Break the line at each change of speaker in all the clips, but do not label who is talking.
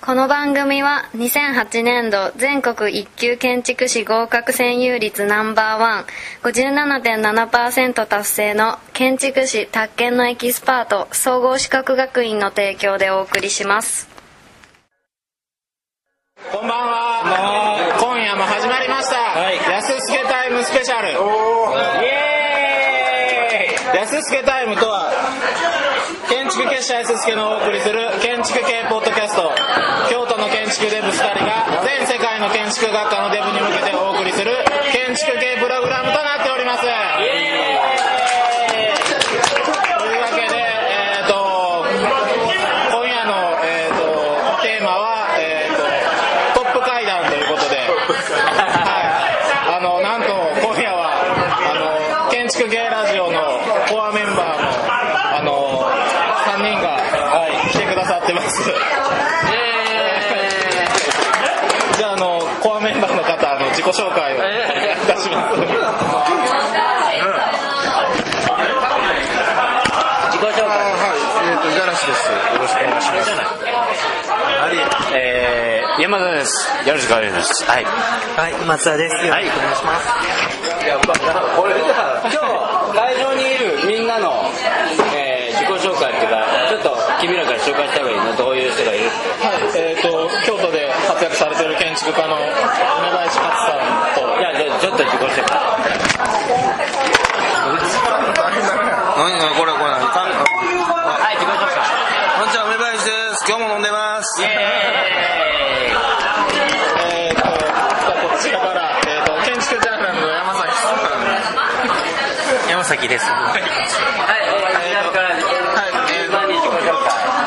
この番組は2008年度全国一級建築士合格占有率ナンバーワン57.7%達成の建築士宅建のエキスパート総合資格学院の提供でお送りします。
こんばんは。今夜も始まりました、安助タイムスペシャル。イエーイ。安助タイムとは建築結社 S 助のお送りする建築系ポッドキャスト。京都の建築デブ2人が全世界の建築学科のデブに向けてお送りする建築系プログラムとなっておりますというわけで、えー、と今夜の、えー、とテーマは、えー、とトップ階段ということで、はい、あのなんと今夜はあの建築系ラジオのコアメンバーのあの3人が、はい、来てくださってます。じゃああのコアメンバーの方あの自己紹介をいいたします。
自己紹介。
はい、えっ、と、五十嵐です。よろしくお願いします。
えー、山田です。よろしくお願いします。はい。
はい、松田です。よろしくお願いします。
これじゃあ今日会場にいるみんなの、えー、自己紹介っていうかちょっと君らから紹介した方がいいの？どういう人がいる？
はい、えー、と京都で活躍されてる建築家の梅林勝
ちょっと自己紹介、
です。
はい、
はい、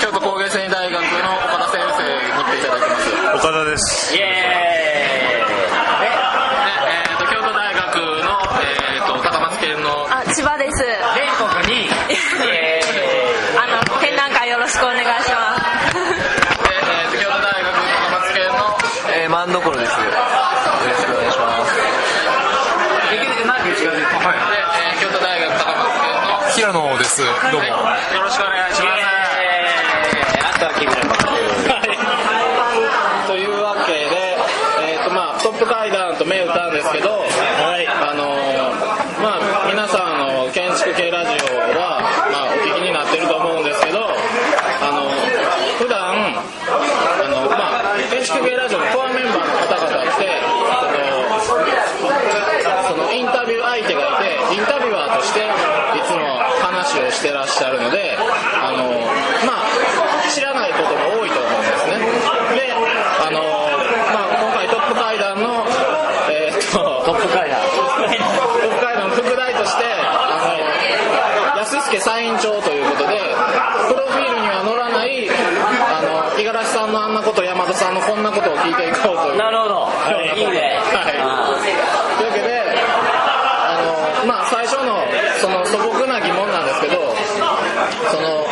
京都工芸繊維大学の岡田先生に来て。いただきます
岡田です。
イエーイ
で
す。よろしくお願いします。
ー、
で
きるだけマイクに近づいて
で、えー、京都大学高松県の
平野です。どうも。
はい、よろしくお願いします
えー、あとは君ら
というわけで、えーとまあ、トップ階段とったんですけど、あのーまあ、皆さんの建築系ラジオは、まあ、お聞きになってると思うんですけど、あの普段あの、まあ、建築系ラジオのコアメンバーの方々ってそのそのインタビュー相手がいてインタビュアーとしていつも話をしてらっしゃるのであの、まあ、知らないことも多いと思うんですねであの、まあ、今回トップ階段の、えーっと
トップ階段
トップ階段の副題としてあの安助サイン帳ということでプロフィールには載らないあの五十嵐さんのあんなこと山田さんのこんなことを聞いていこうという
なるほど、いいね、
はいというわけであの、まあ、最初のその素朴な疑問なんですけどその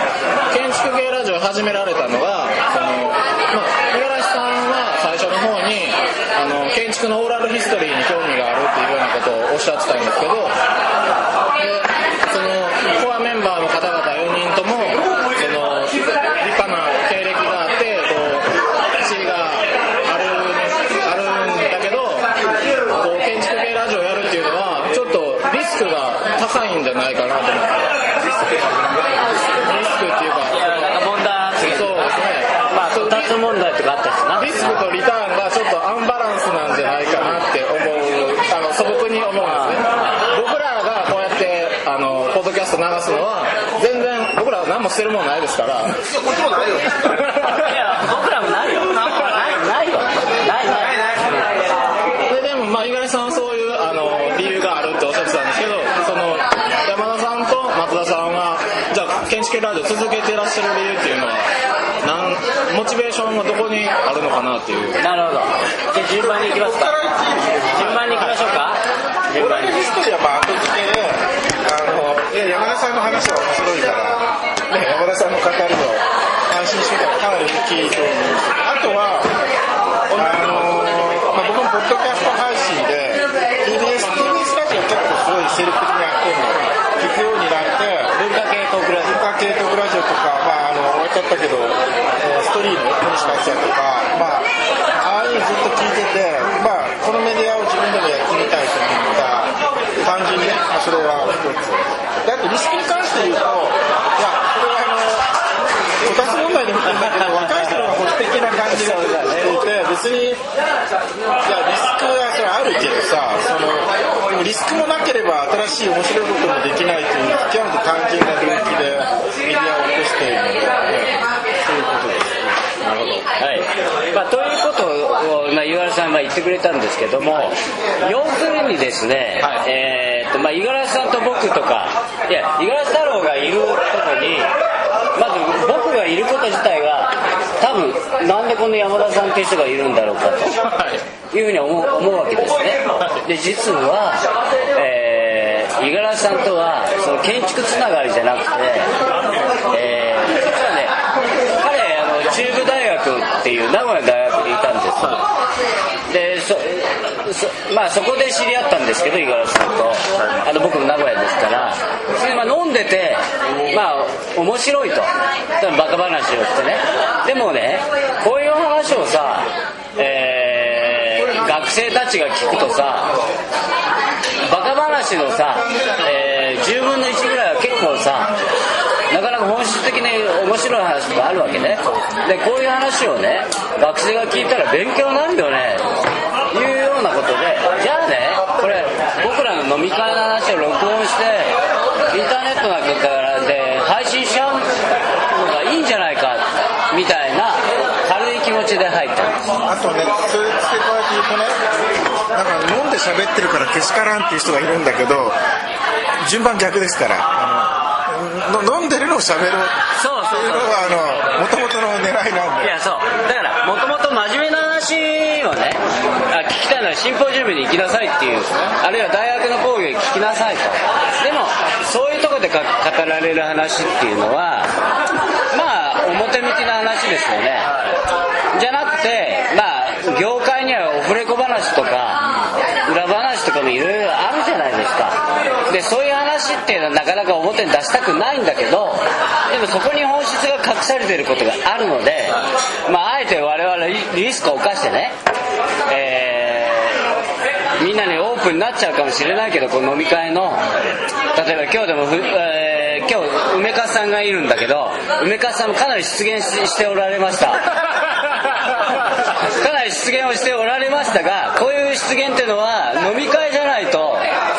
建築系ラジオを始められたのがその、まあ、五十嵐さんは最初の方にあの建築のオーラルヒストリーに興味があるっていうようなことをおっしゃってたんですけどでそのコアメンバーの方々4人ともその立派な経歴があってこう地位があるあるんだけどこう建築系ラジオやるっていうのはちょっとリスクが高いんじゃないかなと思ってリスクっていうか
なんか問題あって
そうですね
まあ、2つ問題とかあったしな。
リスクとリターンがちょっとアンバランスなんじゃないかなって思うあの素朴に思うんですね僕らがこうやってあのポッドキャスト流すのは全然僕らは何もしてるもんないですから
こっちもないよ。
いや、僕らもないよ。ない、ないよ。ない、ない。
ででもまあ五十嵐さんはそういうあの理由があるっておっしゃってたんですけどその山田さんと松田さんはじゃあ建築系ラジオ続けてらっしゃる理由っていうのはなんモチベーションはどこにあるのかなっていう
なるほど。じゃあ順番に行きますか。順番に行きましょうか。順番に。
ヒストリーはまあ後付けで、あの、いや山田さんの話は面白いから、ね、山田さんの語りを安心してたらかなり聞いてるんですあとは、あの、まあ、僕もポッドキャスト配信で、TBS、TBS ラジオ結構すごい精力的にやってるの聞くようになって、
文化系トークラジ
文化系トークラジオとか、まあ、あの終わっちゃったけど、えーストリーム小西克也とかまあああいうのずっと聞いててまあこのメディアを自分でもやってみたいと思った単純にね、まあ、それは一つであとリスクに関して言うといやこれはあのこたつ問題で見てるんだけど若い人の方が保守的な感じがしていて別にいやリスクはそれあるけどさそのリスクもなければ新しい面白いこともできないという極めて単純な動機でメディアを起こしているので、そういうことです
なるほど。はい。まあ、ということを、まあ、岩原さんが言ってくれたんですけども、要するにですね、
はい
えーっと、まあ、五十嵐さんと僕とか、いや、五十嵐太郎がいることに、まず僕がいること自体が、多分、なんでこの山田さんっていう人がいるんだろうかと。
はい
いうふうに思う思うわけですね。で、実は、えー、五十嵐さんとは、その建築つながりじゃなくて、えー、実はね、彼、あの、中部大学っていう名古屋大学にいたんです。で、そ、そまあそこで知り合ったんですけど、五十嵐さんと。あの、僕も名古屋ですから。それでまあ飲んでて、まあ面白いと。バカ話をしてね。でもね、こういう話をさ、えー、学生たちが聞くとさ、バカ話のさ、えー10分の1ぐらいは結構さ、なかなか本質的に面白い話もあるわけね。で、こういう話をね、学生が聞いたら勉強になるよね、いうようなことで、じゃあね、これ、僕らの飲み会の話を録音して、インターネットなんかからで配信しちゃうのがいいんじゃないか、みたいな軽い気持ちで入った。
あとねそれ付け加えて言うとねなんか飲んで喋ってるからけしからんっていう人がいるんだけど順番逆ですから飲んでを喋ろう
そうそうそう。
っていうのがあの元々の狙いなんで
いやそう。だからもともと真面目な話をねあ聞きたいのはシンポジウムに行きなさいっていう。あるいは大学の講義を聞きなさいと。でもそういうところでか語られる話っていうのはまあ表向きな話ですよね。じゃなくてまあ業界にはオフレコ話とか裏話とかもいろいろですか。でそういう話っていうのはなかなか表に出したくないんだけどでもそこに本質が隠されていることがあるので、まあ、あえて我々リリスクを冒してね、えーみんなにオープンになっちゃうかもしれないけどこの飲み会の。例えば今日でもふ、えー今日梅川さんがいるんだけど梅川さんもかなり出現ししておられました。かなり出現をしておられましたがこういう出現っていうのは飲み会じゃないと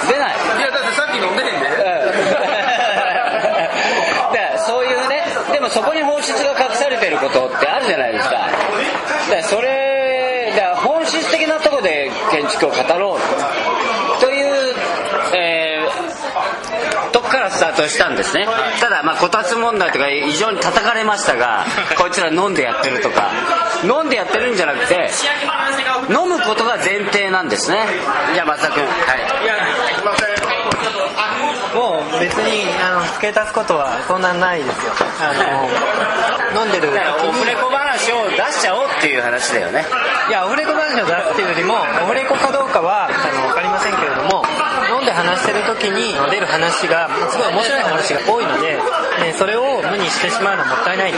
出ない
いやだってさっき飲んでへんで
でそういうねでそこに本質が隠されてることってあるじゃないですか。それだから本質的なとこで建築を語ろうと。いう、えーとこからスタートしたんですね。ただまあこたつ問題とか異常に叩かれましたがこいつら飲んでやってるとか。飲んでやってるんじゃなくて飲むことが前提なんですね。じゃあ松田君。はい。
もう別にあの付け足すことはそんなないですよ。あの飲んでる
オフレコ話を出しちゃおうっていう話だよね。
いやオフレコ話を出すっていうよりもオフレコかどうかはあの分かりませんけれども飲んで話してる時に出る話がすごい面白い話が多いので、えーそれを無にしてしまうのはもったいないと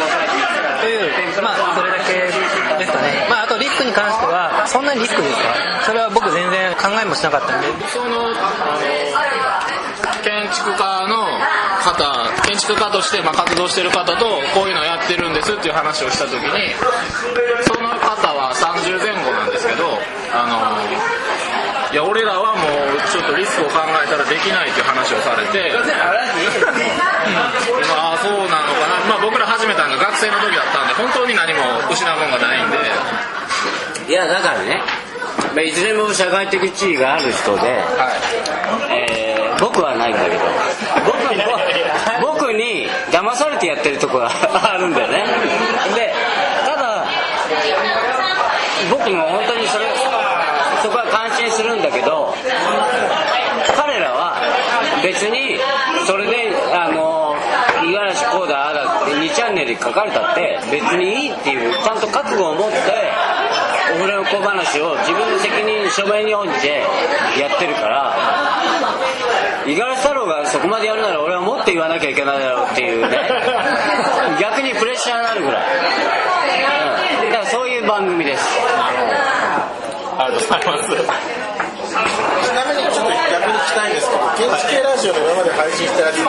いうまあそれだけですかね。まああとリスクに関してはそんなにリスクですか？それは僕全然考えもしなかったんで
建築家の方建築家としてまあ活動してる方とこういうのやってるんですっていう話をした時にその方は30前後なんですけどあのいや俺らはもうちょっとリスクを考えたらできないっていう話をされてまあそうなのかな、まあ、僕ら始めたのが学生の時だったんで本当に何も失うもんがないんで。
いやだからね、まあ、いずれも社会的地位がある人で、えー僕はないんだけど。僕僕に騙されてやってるとこが あるんだよね。でただ僕も本当にそれそこは感心するんだけど彼らは別にそれであの五十嵐こうだああだって2チャンネルに書かれたって別にいいっていうちゃんと覚悟を持ってオフレコ話を自分の責任書面に応じてやってるから五十嵐太郎がそこまでやるなら俺はもっと言わなきゃいけないだろうっていうね。逆にプレッシャーになるぐらい、うん、だからそういう番組です。
ありがとうございます。
ちなみにちょっと逆に聞きたいんですけど建築系ラジオの今まで配信したやつで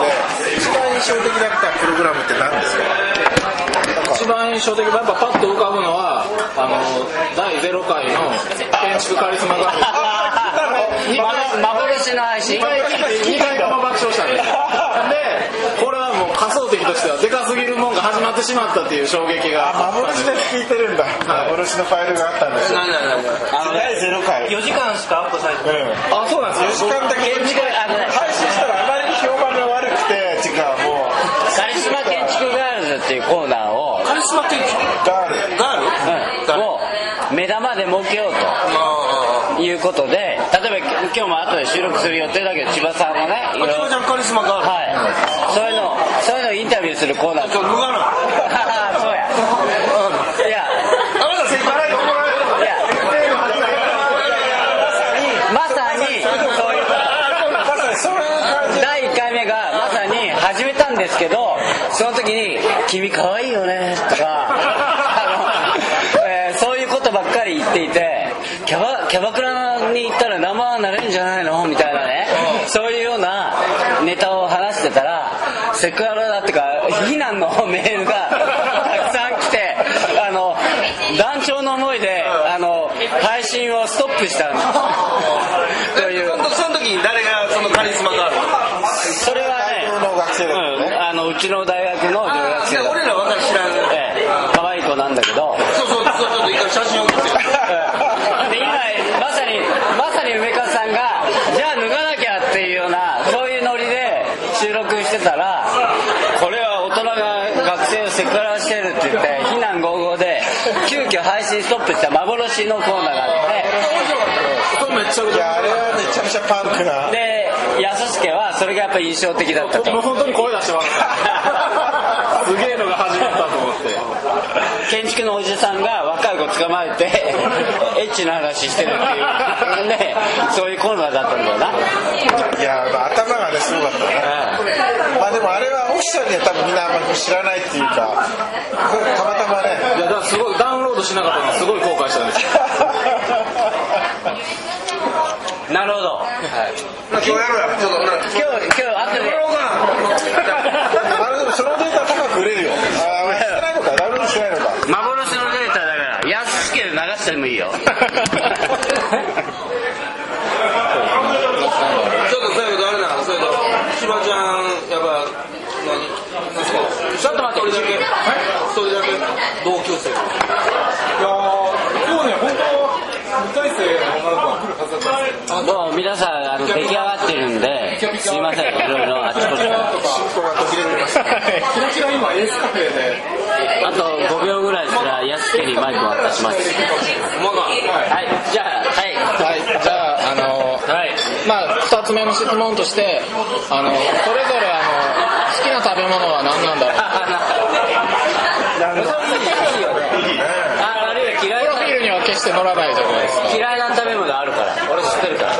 一番印象的だったプログラムって何ですか？
一番印象的なやっぱパッと浮かぶのはあの第0回の建築カリスマガール
ま幻の配信
2回聞いて2回とも爆笑したんです。よでこれはもう仮想敵としてはでかすぎるもんが始まってしまったっていう衝撃が
幻で聞いてるんだ。幻のファイルがあったんですよ。
あの
第0回
4時間しかアップされてない。
うん。
あそうなんです
4
よ
時間だけ配信したらあまりに評判が悪くててかもう。
カリスマ建築ガールズっていうコーナーを、
カリスマ建築
ガール？
ガール？
うん。を目玉で設けようということで例えば今日も後で収録する予定だけど千葉さんがね
千葉ちゃんカリスマガール
はい。そういうのそういうのをインタビューするコーナー。
ちょ脱がな。
そうや。いや。
あなた先輩
いやまさにそういう
まさにそういう感じ
第1回目がまさに始めたんですけどその時に「君可愛いよね」とかあの、えーそういうことばっかり言っていてキャバキャバクラに行ったら生はなれるんじゃないのみたいなねそういうようなネタを話してたらセクハラだっていうか非難のメールがたくさん来てあの団長の思いであの配信をストップした という。
その時に誰がそのカリスマガール
それはね
大の学生だった
うん、あのうちの大学の留学生
いや俺ら分かる知らん
ええ可愛い子なんだけど
そうそうそうちょっと一回写真送ってよ
で今まさにまさに梅川さんがじゃあ脱がなきゃっていうようなそういうノリで収録してたらこれは大人が学生をセクハラしてるって言って非難合々で急遽配信ストップした幻のコーナーがあって。
それ
はめちゃくちゃパンクな。
で安助はそれがやっぱ印象的だったと。
もう本当に声出してます。すげえのが始まったと思って。
建築のおじさんが若い子捕まえて エッチな話してるっていうねそういうコーナーだったんだよな。い
やまあ頭がねすごかったね。まあでもあれはオフィシャルには多分みんなあんまり知らないっていうかたまたまね。
いやだからすごいダウンロードしなかったのはすごい後悔したんですよ
なるほど。
今日やろうやちょっとな
今日今日後で
あれでもそのデータ高く売れるよ。ああしてないのか。ダウンしてないのか。
幻のデータだから安助で流してもいいよ。
ちょっと最後誰な。それと。千葉ちゃんやっぱ何？何すか
ちょっと待って。
一人だけ。一人だけ。同級生
いやー今日ね本当2回生の女の子が来るはずだったんですよ
もう皆さんあの出来上がってるんですいません。いろいろあちこちか
キラキラ今エースカフェで
あと5秒ぐらいしたら安助にマイクを渡します。はい。じゃあはい。
はい。じゃああの
はい。
まあ2つ目の質問としてあのそれぞれあの好きな食べ物は何なんだろう？プロフィールには決して載らないじゃないですか。
嫌いな食べ物あるから。俺知ってるから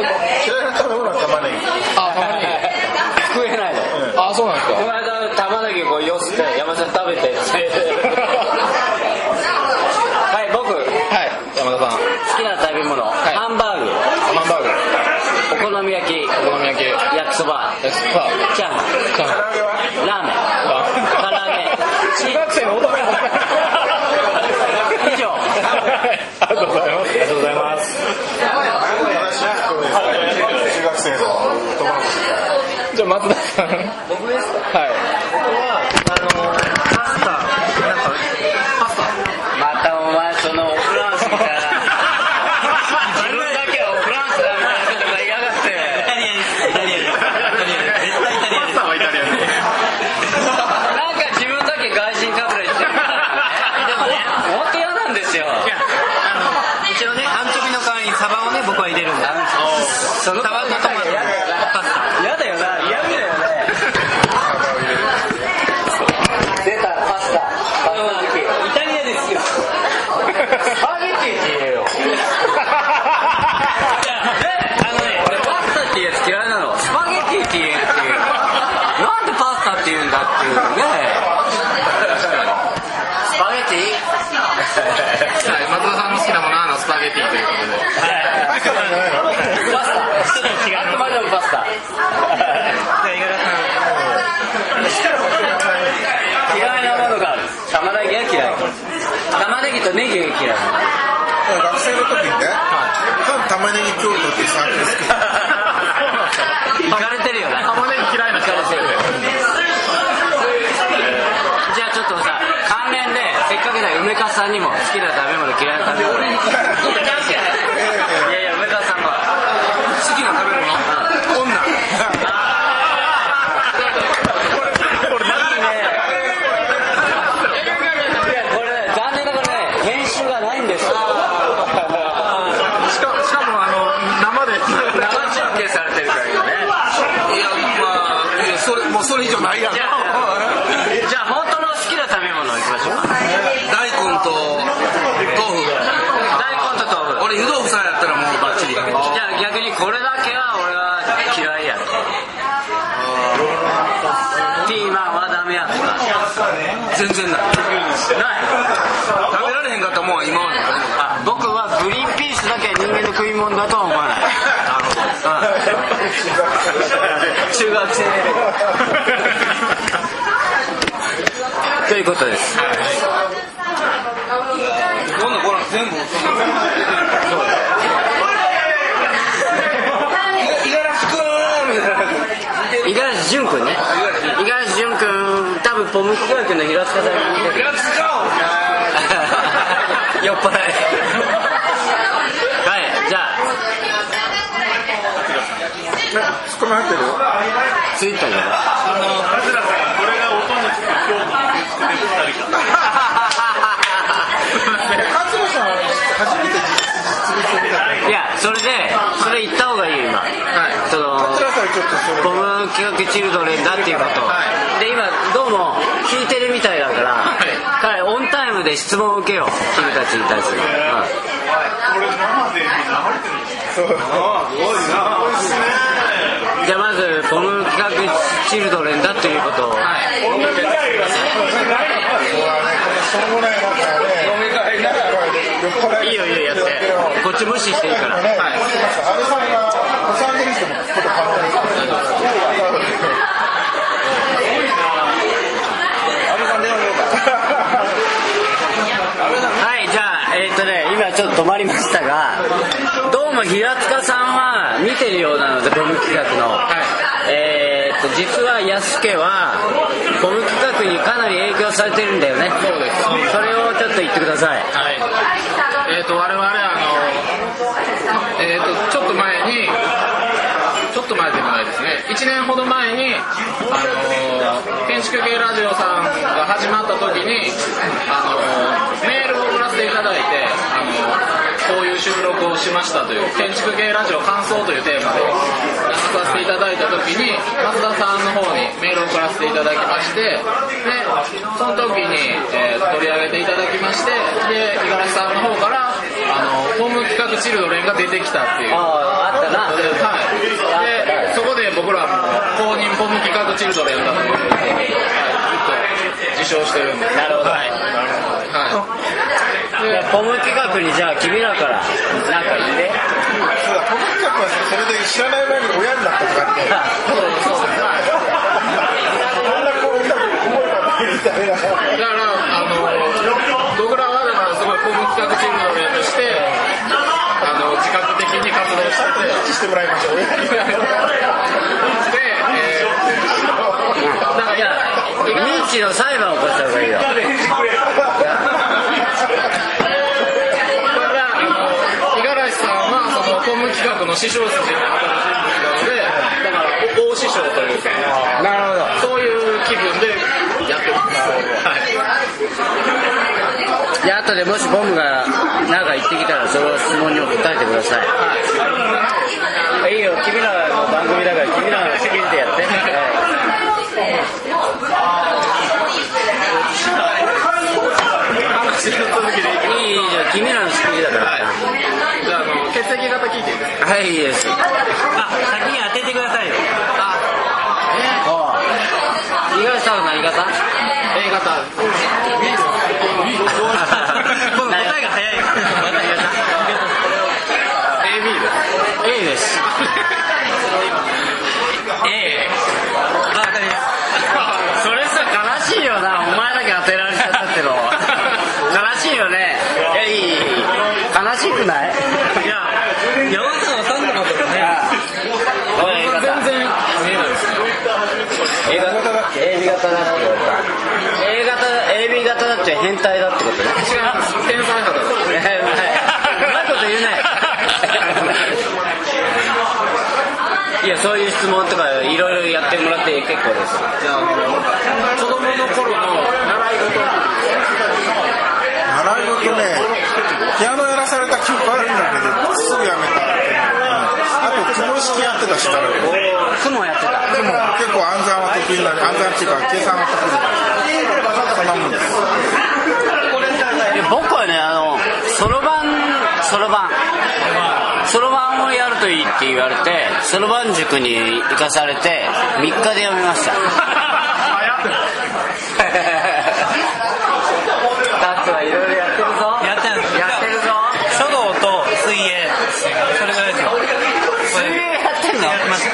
嫌いな食べ物は玉ねぎ
あたまに
食えないの。
あそうなんです
こ
か
の間玉ねぎこうよすって山さん食べてって。はい僕。好
はい。山田さん。
きな食べ物、
い。
ハンバーグ。
ハンバーグ。
お好み焼き。
お好み焼き。
焼きそば。
ー
チャーハン。ラーメン。唐揚げ。
中学生の男の子
以上。
ありがとうございます。ありがとうございます
話聞こえる中学生の男の子
じゃあ松田さん。
僕ですか？
はい
僕はあのパスタなんかパスタ
またお前そのオフランスみたいな自分だけはオフランスだみたいなことが言いやがって
イタリアですイタリアです絶対イタリアです
はイタリアン
なんか自分だけ外人かぶれしてるからねでもね本当嫌なんですよ
いやあの一応ねアンチョビの代わりにサバをね僕は入れるんで
その
サバとトマトのパスタ
嫌だよな嫌だよね嫌いなの
学生の時にね、多分玉ねぎ京都っていうサー
行かれてるよな。
玉ねぎ嫌いな人は
じゃあちょっとさ関連でせっかくだよ梅川さんにも好きな食べ物嫌いな食べ物いやいや梅川さんが
好きな食べ物女
いやこれ残念ながらね編集がないんですよ
しかしかもあの生で
生中継されてるから今ね
いやまあいやそれ以上ないやん
じゃあじゃあ本当の好きな食べ物いきましょうか。
大根と豆腐。
大根と豆腐。
俺湯豆腐さえやったらもうバッチリ
じゃあ逆にこれだけは俺は嫌いや。ピーマンはダメやとか。
全然ない。
ない。
食べられへんかったもんは今まで
あ僕はグリーンピースだけは人間の食い物だとは思わない 中学生。ということです。
今度これ全部その。五十嵐くんみたいな
五十嵐潤君。ね五十嵐潤君。多分ポムキガ君。の平塚さんに似てる酔っ払いじゃあ
ツッコミ入ってる？
ツイッターじゃない
勝野さんは初めて実物を見た
いやそれでそれ言った方がいいよ今、その
勝野さんはちょっとそれ。
ボム企画チルドレンだっていうこと、で今どうも聞いてるみたいだから、彼オンタイムで質問を受けよう。君たちに対する、
そう
うんじゃあまずボム企画チルドレンだということを、
はねこれしょうもない。い
いいよいいよやってこっち無視していいから、
ね、安倍さんがロサンゼルスでも聞くこと可能です
安倍さん電話しようか
はいじゃあえーっとね今ちょっと止まりましたがどうも平塚さんは見てるようなのでボム企画の、えーっと実は安家はボム企画にかなり影響されてるんだよね。そうですそれをちょっと言ってください。
はい。えっ、と我々あのえっ、とちょっと前にちょっと前でもないですね。1年ほど前にあの建築系ラジオさんが始まった時にあのメールを送らせていただいてあのこういう収録をしましたという建築系ラジオ感想というテーマでやらさせていただいた時に増田さんの方にメールを送らせていただきましてでその時に、えー取り上げていただきましてで五十嵐さんの方からあのホーム企画チルドレンが出てきたっていう。
あああったな。
ではい、で僕らも公認ポム企画チルドレンだということで、はい、ずっと受賞してるんで
なるほど。
はい、はい、
じゃあポム企画にじゃあ君らから何か言って
そうだ、トム企画はそれで知らない前に親になったとかって、
そうそう
こんな子いた覚えたみたいな。
だからあの僕らはだからすごいポム企画チルドレンとしてあの自覚的に活動してて
してもらいましょう。親に
で、えー、だからいや
認知の裁判を起こした方がいいよ。
企画の師匠筋のでだから大師匠というか
なるほど
そういう気分でやってますはい
じゃあ後でもしボムが何か言ってきたらその質問にも答えてください。い。いよ君らの番組だから君らの好きでやって、
い。
い。い。い。い。じゃあ君らの好きだから
じゃああの血液型聞い。てい。い。ですか
はい、い。い。ですあ先に当ててください。よあ五十嵐さん何型
A 型
この答えが早い。何型
AB です
A です A あ当たりですそれさ悲しいよなお前だけ当てられちゃったっての悲しいよねいやいいいいしくない？
いや山田さんわかんなかったですね。
全然。見えないですね
A 型だ。っけ AB 型だって言われた A 型 AB 型だって変態だってことね。
違います天才
うまいこと言うねいやそういう質問とかいろいろやってもらって結構です。
じゃあ子供の頃の習い事
習い事ねピアノやらされた記憶あるんだけどすぐやめたあと雲式やってたし
雲やってた。
でも結構暗算は得意な暗算っていうか計算は得意だそんなもんです。
で僕はねあのそろばんそろばん。そろばんをやるといいって言われてそろばん塾に行かされて3日でやめました タツはいろいろやってるぞ
やってるんです
やってるぞ
書道と水泳それぐらいですよ
水泳やってんの
やってました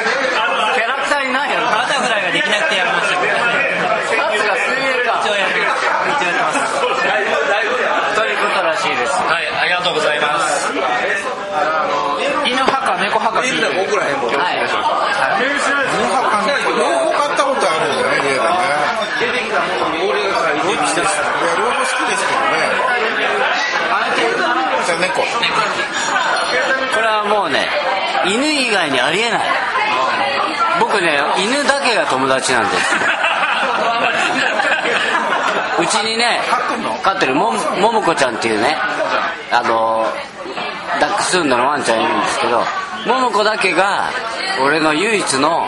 キャラクターいないよ
バタフライができなくてやめましたけど
タツが水泳か
一応やって一応やってます
ということらしいです
はいありがとうございます犬派か猫派か聞いて
僕らへんもん
はい
犬派かね両方買ったことあるよね家でね
俺が書いてきた
いや両方好きですけどねじゃあ猫
これはもうね犬以外にありえない。僕ね犬だけが友達なんです。うちにね飼ってるもももこちゃんっていうねあのダックスフンドのワンちゃんいるんですけどももこだけが俺の唯一の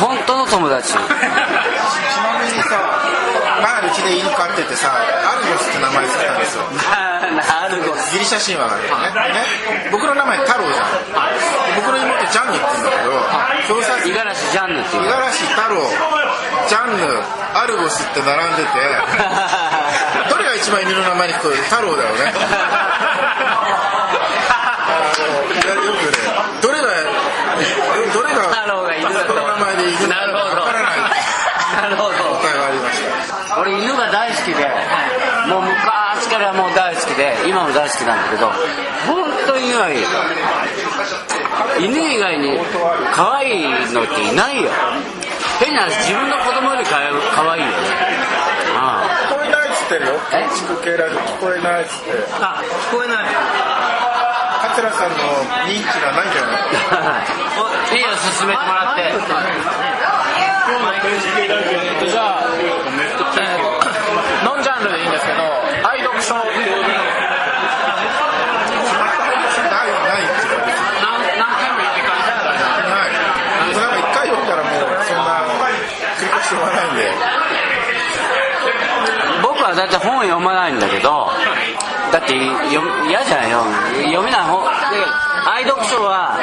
本当の友達。
ちなみにさ前うちで犬飼っててさアルゴスって名前つけたんですよ。
なるほど。
ギリシャ神話があるよね。ね。僕の名前太郎じゃん。僕の妹ジャンヌって言うんだけど表札
五十嵐ジャンヌって
五十嵐太郎ジャンヌアルゴスって並んでて どれが一番犬の名前に聞こえる？太郎だよね あのよくねどれがどれが
太郎が犬だと
の名前で犬
なるほど
からない
なるほど
答えがありました
俺犬が大好きでもう昔からもう大好きで今も大好きなんだけど本当に犬はいい犬以外に可愛いのっていないよ変な話自分の子供よりか可愛いよねあ
聞こえないっつってるよ建築系ラジオ聞こえないっつって
あ聞こえない
桂さんの認知がない。んじゃない。
い。い。よ進めてもらって
じゃあ、ノンジャンルでい。い。んですけど愛読書
僕なんか一回読んだらもうそんな繰り返し読まない。んで
僕はだって本読まない。んだけどだってよ嫌じゃんよ。読めない本で愛読書は、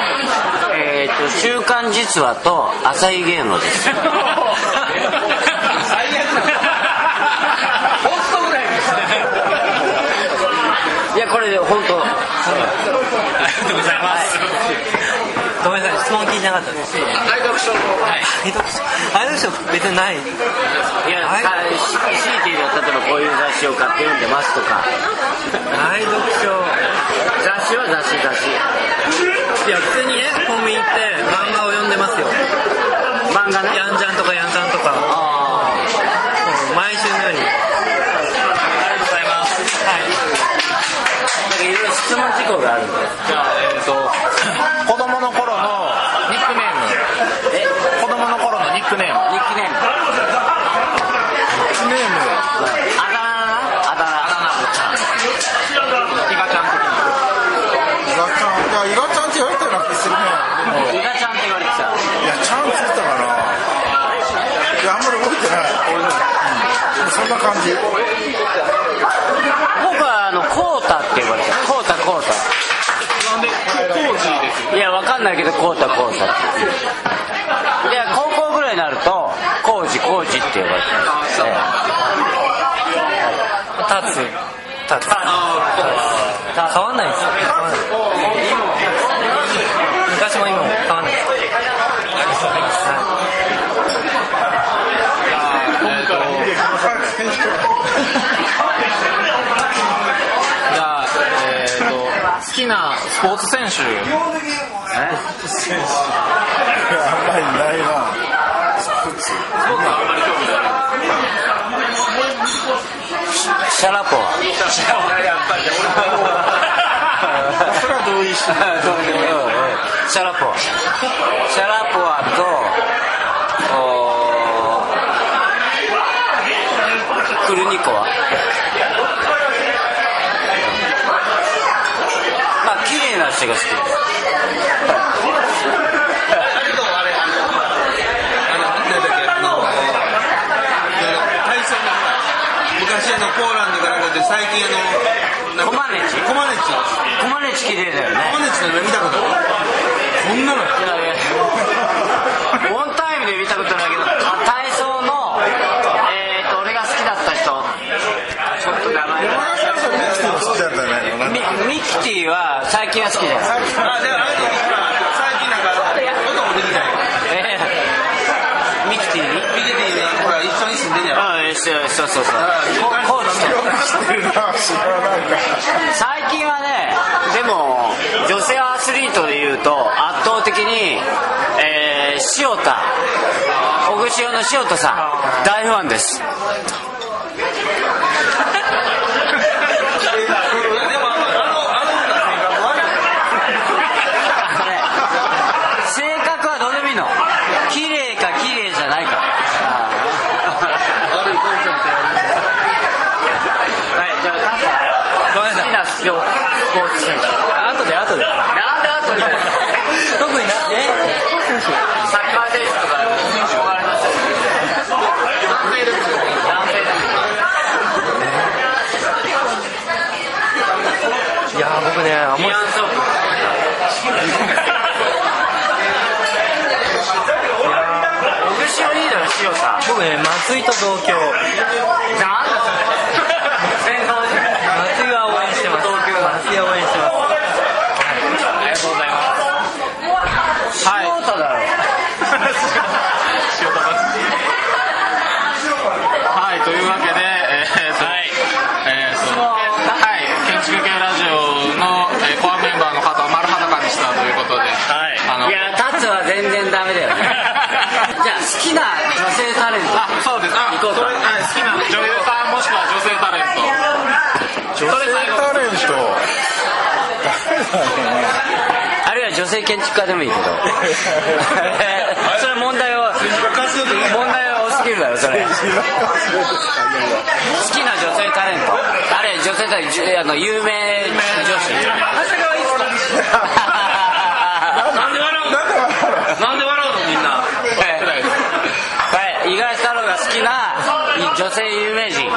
えー、と週刊実話と朝日芸能です。いやこれで本当。
ありがとうございますごめんなさい質問聞いてなかったです。
愛読書はい。
愛読書？愛読書別にない？
いや、強いて言うと例えばこういう雑誌を買って読んでますとか。
愛読書？
雑誌は雑誌。雑誌
いや普通にねコンビニ行って漫画を読んでますよ。
漫画ね？
ヤンジャンとかヤンタンとか。
あ
もう毎週のように。ありがとうございます。はい。
あいろいろ質問事項があるんで
じゃあえっ、と 子供の頃のニックネーム
え
子供の頃のニックネーム
ニックネーム
ネーム
あだ名あだ
イガちゃん的に
伊賀ちゃんいや伊賀ちゃんって言われたような気するね
名伊賀ちゃんって言われてた
いやちゃんついたかないやあんまり覚えてないうんそんな感じ。
僕はあのコータって呼ばれてたコータコータ。
なんでです
いやわかんないけどコータコータって。で高校ぐらいになるとコージコージって呼ばれてます、え
立つ。立つ。変わんないです。よ昔も今も変わんないです
じゃあ、えー、好きなスポーツ選手。
え
あんまりないな
シャラポワ
それは。同意してる
シャラポワシャラポワとおークルニコワまあ綺麗な人が好きです
あのなんだっけあの体操のほら昔あのポーランドから出て最近あの
コマネチ？
コマネチ。
コマネチ綺麗だよね。
コマネチの見たことある？こんなの
いやいや。オンタイムで見たことないけど体操のえー、と俺が好きだった人。ちょっと名前
ミキティも好きだったんじゃないのなんか
ミミキティは最近は好きじゃない
最近なんか音もできない
えー、ミキティに
ミキティがほら一緒に住んでんじゃん
ああそうそうそうそう。コーチと
知
最近はねでも女性アスリートでいうと圧倒的に、えー、塩田小串用の塩田さん大ファンです
でもあのあの女性が悪い
性格はどうでもいいの綺麗か綺麗じゃないか
悪いコンセプトや
はいじゃあ
ごめんなさい
好きなスポーツ選手
後で後で
なんで後に
特になえ
サッカー選手とか憧れましたよ男性です男性
いや僕ねあんま
り・
僕ね松井と同郷
なんだそれ戦争じゃん
松井は応援してます松井は応援してます
ありがとうございますはい
塩田だろ
はい、というわけで、えー、と、えー、と、はい、建築系ラジオの、えーコアメンバーの方を丸裸にしたということで、はいあの
いやタツは全然ダメだよねじゃあ好きな女性タレント
あ、そうです。あ、
行こうか
それあ好きな女優さんもしくは女性タレント。
女性タレント誰だろうな
あるいは女性建築家でもいいけど。それ問題を問題は多すぎるだろそれ。好きな女性タレント。あれ女性タレントあの有名女子。
なんで笑うの？なんで笑うの？みんな。
はい。五十嵐太郎が好きな女性有名人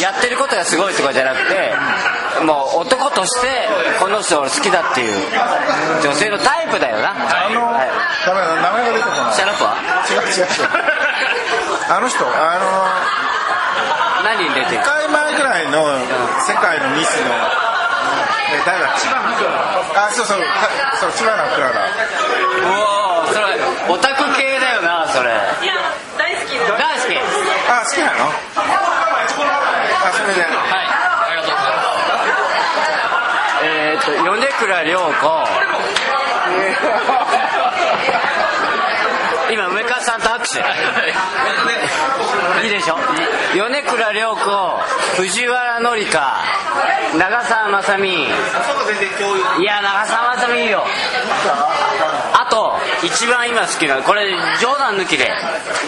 やってることがすごいとかじゃなくてもう男としてこの人俺好きだっていう女性のタイプだよな。
あの
はい。
ダメだ名前が出てこない。
シャラポワ
違う違う違う。あの人あの
何に出てる
？1回前ぐらいの世界のミスのえ誰だ千葉のクララ。あそうそうかそう千葉のクララ。
おおそれオタク系だよなそれ
あ好きなの。あそれで
はい、ありがとうございます。
えー、っと米倉涼子今梅川さんと握手いいでしょ米倉涼子藤原紀香長澤まさみいや長澤まさみいいよと一番今好きなこれ冗談抜きで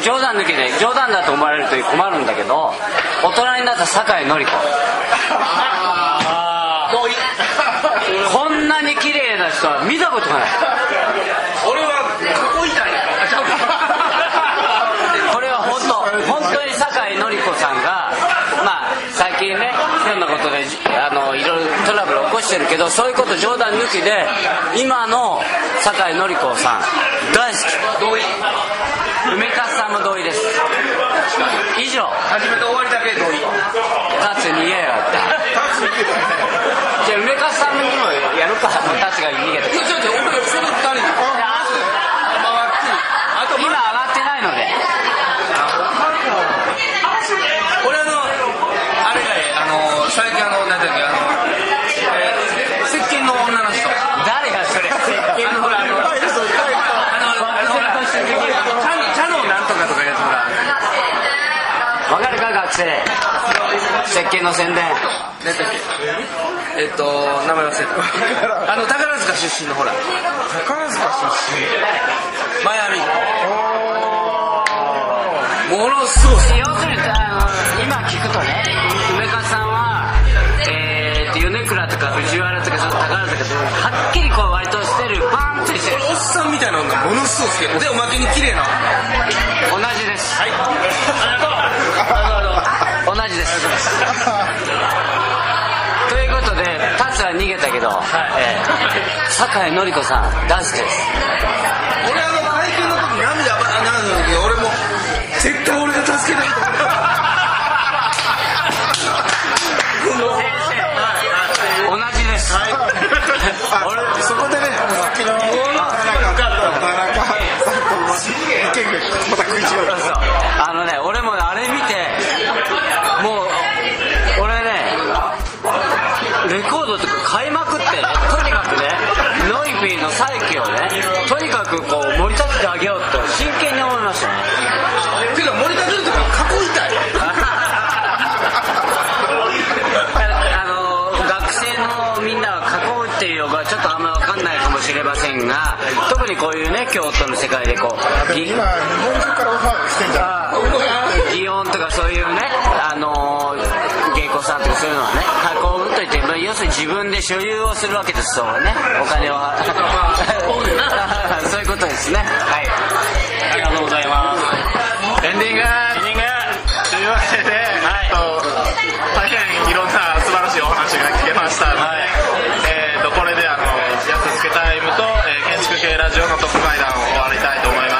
冗談抜きで冗談だと思われると困るんだけど大人になった酒井紀子。こんなに綺麗な人は見たことがない
俺はここいたんや
これは本当本当に酒井紀子さんがまあ最近ねいろんなことであのいろいろトラブル起こしてるけどそういうこと冗談抜きで今の酒井紀子さん大好き。同意。梅かすさんも同意です。以上。
初めて終わりだけ同意。
タツ逃げやがった。じゃあ梅かすさんにもやるか。タツが逃げて。
ちょっと俺その二人。あと
今上がってないので
最近あの何だっけあの、えー、石鹸の女の人。
誰やそ
れ石鹸のほらあのあのあのほらキャノンなんとかとかや
つほらわかるか学生。石鹸の宣伝
何だっけえっと名前忘れたあの宝塚出身のほら
宝塚出身
マイアミ。ものすごい
要するにあの今聞くとね梅川さんはえー、と米倉とか藤原とかその宝とかはっきりこう割としてるバーンとしてる
おっさんみたい。なのがものすごい好きでおまけに綺麗な
同じですはい同じですということで達は逃げたけど、はいえー酒井紀子さん大好きです
俺あの会見の時涙ばあなんだけど俺も絶対俺が助けたいと思った
です。
あそこでねさっきの田中田中さん。と意見がまた食い違う
あのね俺もあれ見てもう俺ねレコードとか買いまくってねとにかくねノイピーの再起をねとにかくこう盛り立ててあげようと結
今日本中からオファーしてんじゃん。
祇園とかそういうねあの芸妓さんとかそういうのはね運ぶといって要するに自分で所有をするわけですそうね。お金を そういうことですね。はい。ありがとうございます。
エンディング。エンディング。というわけで、大変いろんな素晴らしいお話が聞けましたので、これであのつけたいと、えー、建築系ラジオのトップ会談を終わりたいと思います。